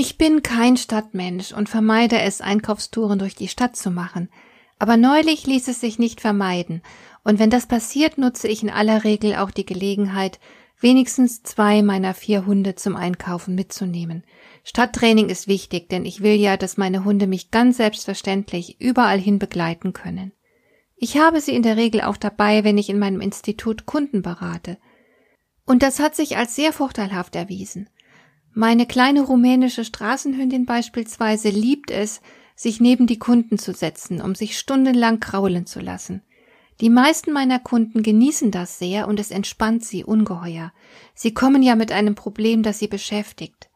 Ich bin kein Stadtmensch und vermeide es, Einkaufstouren durch die Stadt zu machen. Aber neulich ließ es sich nicht vermeiden, und wenn das passiert, nutze ich in aller Regel auch die Gelegenheit, wenigstens zwei meiner vier Hunde zum Einkaufen mitzunehmen. Stadttraining ist wichtig, denn ich will ja, dass meine Hunde mich ganz selbstverständlich überall hin begleiten können. Ich habe sie in der Regel auch dabei, wenn ich in meinem Institut Kunden berate. Und das hat sich als sehr vorteilhaft erwiesen. Meine kleine rumänische Straßenhündin beispielsweise liebt es, sich neben die Kunden zu setzen, um sich stundenlang kraulen zu lassen. Die meisten meiner Kunden genießen das sehr und es entspannt sie ungeheuer. Sie kommen ja mit einem Problem, das sie beschäftigt.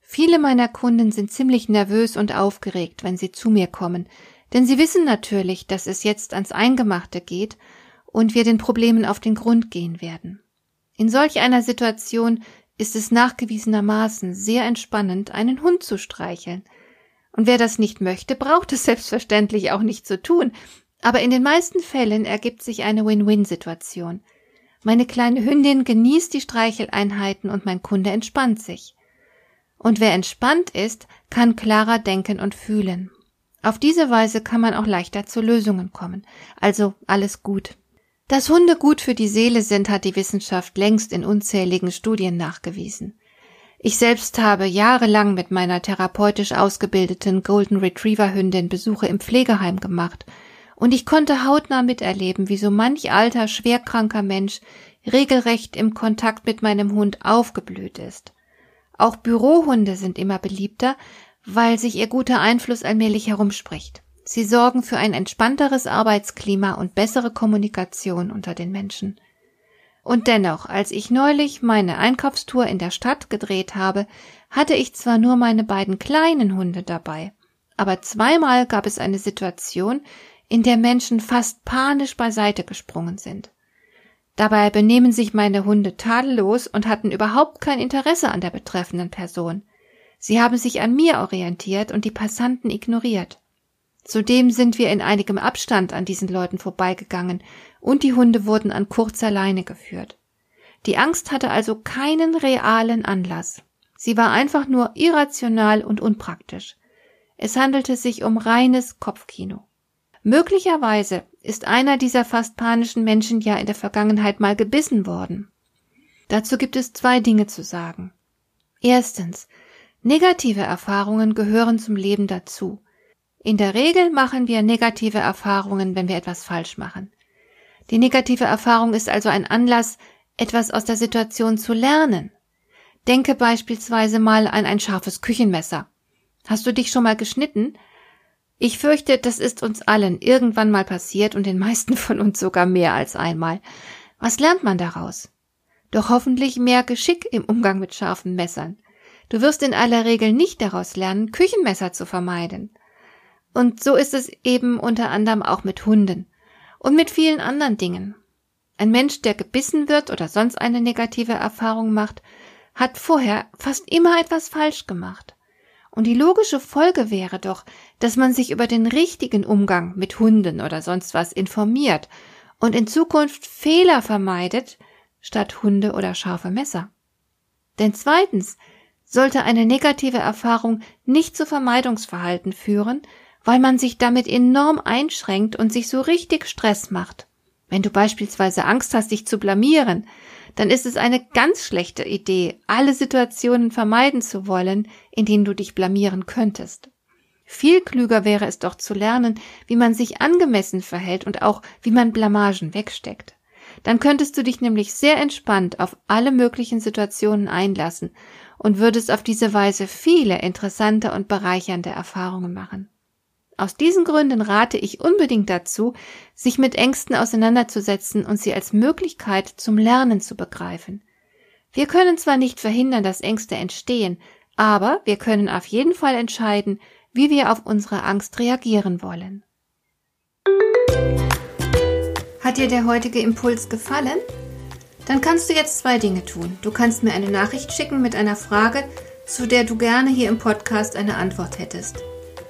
Viele meiner Kunden sind ziemlich nervös und aufgeregt, wenn sie zu mir kommen, denn sie wissen natürlich, dass es jetzt ans Eingemachte geht und wir den Problemen auf den Grund gehen werden. In solch einer Situation ist es nachgewiesenermaßen sehr entspannend, einen Hund zu streicheln. Und wer das nicht möchte, braucht es selbstverständlich auch nicht zu tun, aber in den meisten Fällen ergibt sich eine Win-Win-Situation. Meine kleine Hündin genießt die Streicheleinheiten und mein Kunde entspannt sich. Und wer entspannt ist, kann klarer denken und fühlen. Auf diese Weise kann man auch leichter zu Lösungen kommen. Also alles gut. Dass Hunde gut für die Seele sind, hat die Wissenschaft längst in unzähligen Studien nachgewiesen. Ich selbst habe jahrelang mit meiner therapeutisch ausgebildeten Golden Retriever Hündin Besuche im Pflegeheim gemacht und ich konnte hautnah miterleben, wie so manch alter, schwerkranker Mensch regelrecht im Kontakt mit meinem Hund aufgeblüht ist. Auch Bürohunde sind immer beliebter, weil sich ihr guter Einfluss allmählich herumspricht. Sie sorgen für ein entspannteres Arbeitsklima und bessere Kommunikation unter den Menschen. Und dennoch, als ich neulich meine Einkaufstour in der Stadt gedreht habe, hatte ich zwar nur meine beiden kleinen Hunde dabei, aber zweimal gab es eine Situation, in der Menschen fast panisch beiseite gesprungen sind. Dabei benehmen sich meine Hunde tadellos und hatten überhaupt kein Interesse an der betreffenden Person. Sie haben sich an mir orientiert und die Passanten ignoriert. Zudem sind wir in einigem Abstand an diesen Leuten vorbeigegangen und die Hunde wurden an kurzer Leine geführt. Die Angst hatte also keinen realen Anlass. Sie war einfach nur irrational und unpraktisch. Es handelte sich um reines Kopfkino. Möglicherweise ist einer dieser fast panischen Menschen ja in der Vergangenheit mal gebissen worden. Dazu gibt es zwei Dinge zu sagen. Erstens, negative Erfahrungen gehören zum Leben dazu. In der Regel machen wir negative Erfahrungen, wenn wir etwas falsch machen. Die negative Erfahrung ist also ein Anlass, etwas aus der Situation zu lernen. Denke beispielsweise mal an ein scharfes Küchenmesser. Hast du dich schon mal geschnitten? Ich fürchte, das ist uns allen irgendwann mal passiert und den meisten von uns sogar mehr als einmal. Was lernt man daraus? Doch hoffentlich mehr Geschick im Umgang mit scharfen Messern. Du wirst in aller Regel nicht daraus lernen, Küchenmesser zu vermeiden. Und so ist es eben unter anderem auch mit Hunden und mit vielen anderen Dingen. Ein Mensch, der gebissen wird oder sonst eine negative Erfahrung macht, hat vorher fast immer etwas falsch gemacht. Und die logische Folge wäre doch, dass man sich über den richtigen Umgang mit Hunden oder sonst was informiert und in Zukunft Fehler vermeidet, statt Hunde oder scharfe Messer. Denn zweitens sollte eine negative Erfahrung nicht zu Vermeidungsverhalten führen, weil man sich damit enorm einschränkt und sich so richtig Stress macht. Wenn du beispielsweise Angst hast, dich zu blamieren, dann ist es eine ganz schlechte Idee, alle Situationen vermeiden zu wollen, in denen du dich blamieren könntest. Viel klüger wäre es doch zu lernen, wie man sich angemessen verhält und auch wie man Blamagen wegsteckt. Dann könntest du dich nämlich sehr entspannt auf alle möglichen Situationen einlassen und würdest auf diese Weise viele interessante und bereichernde Erfahrungen machen. Aus diesen Gründen rate ich unbedingt dazu, sich mit Ängsten auseinanderzusetzen und sie als Möglichkeit zum Lernen zu begreifen. Wir können zwar nicht verhindern, dass Ängste entstehen, aber wir können auf jeden Fall entscheiden, wie wir auf unsere Angst reagieren wollen. Hat dir der heutige Impuls gefallen? Dann kannst du jetzt zwei Dinge tun. Du kannst mir eine Nachricht schicken mit einer Frage, zu der du gerne hier im Podcast eine Antwort hättest.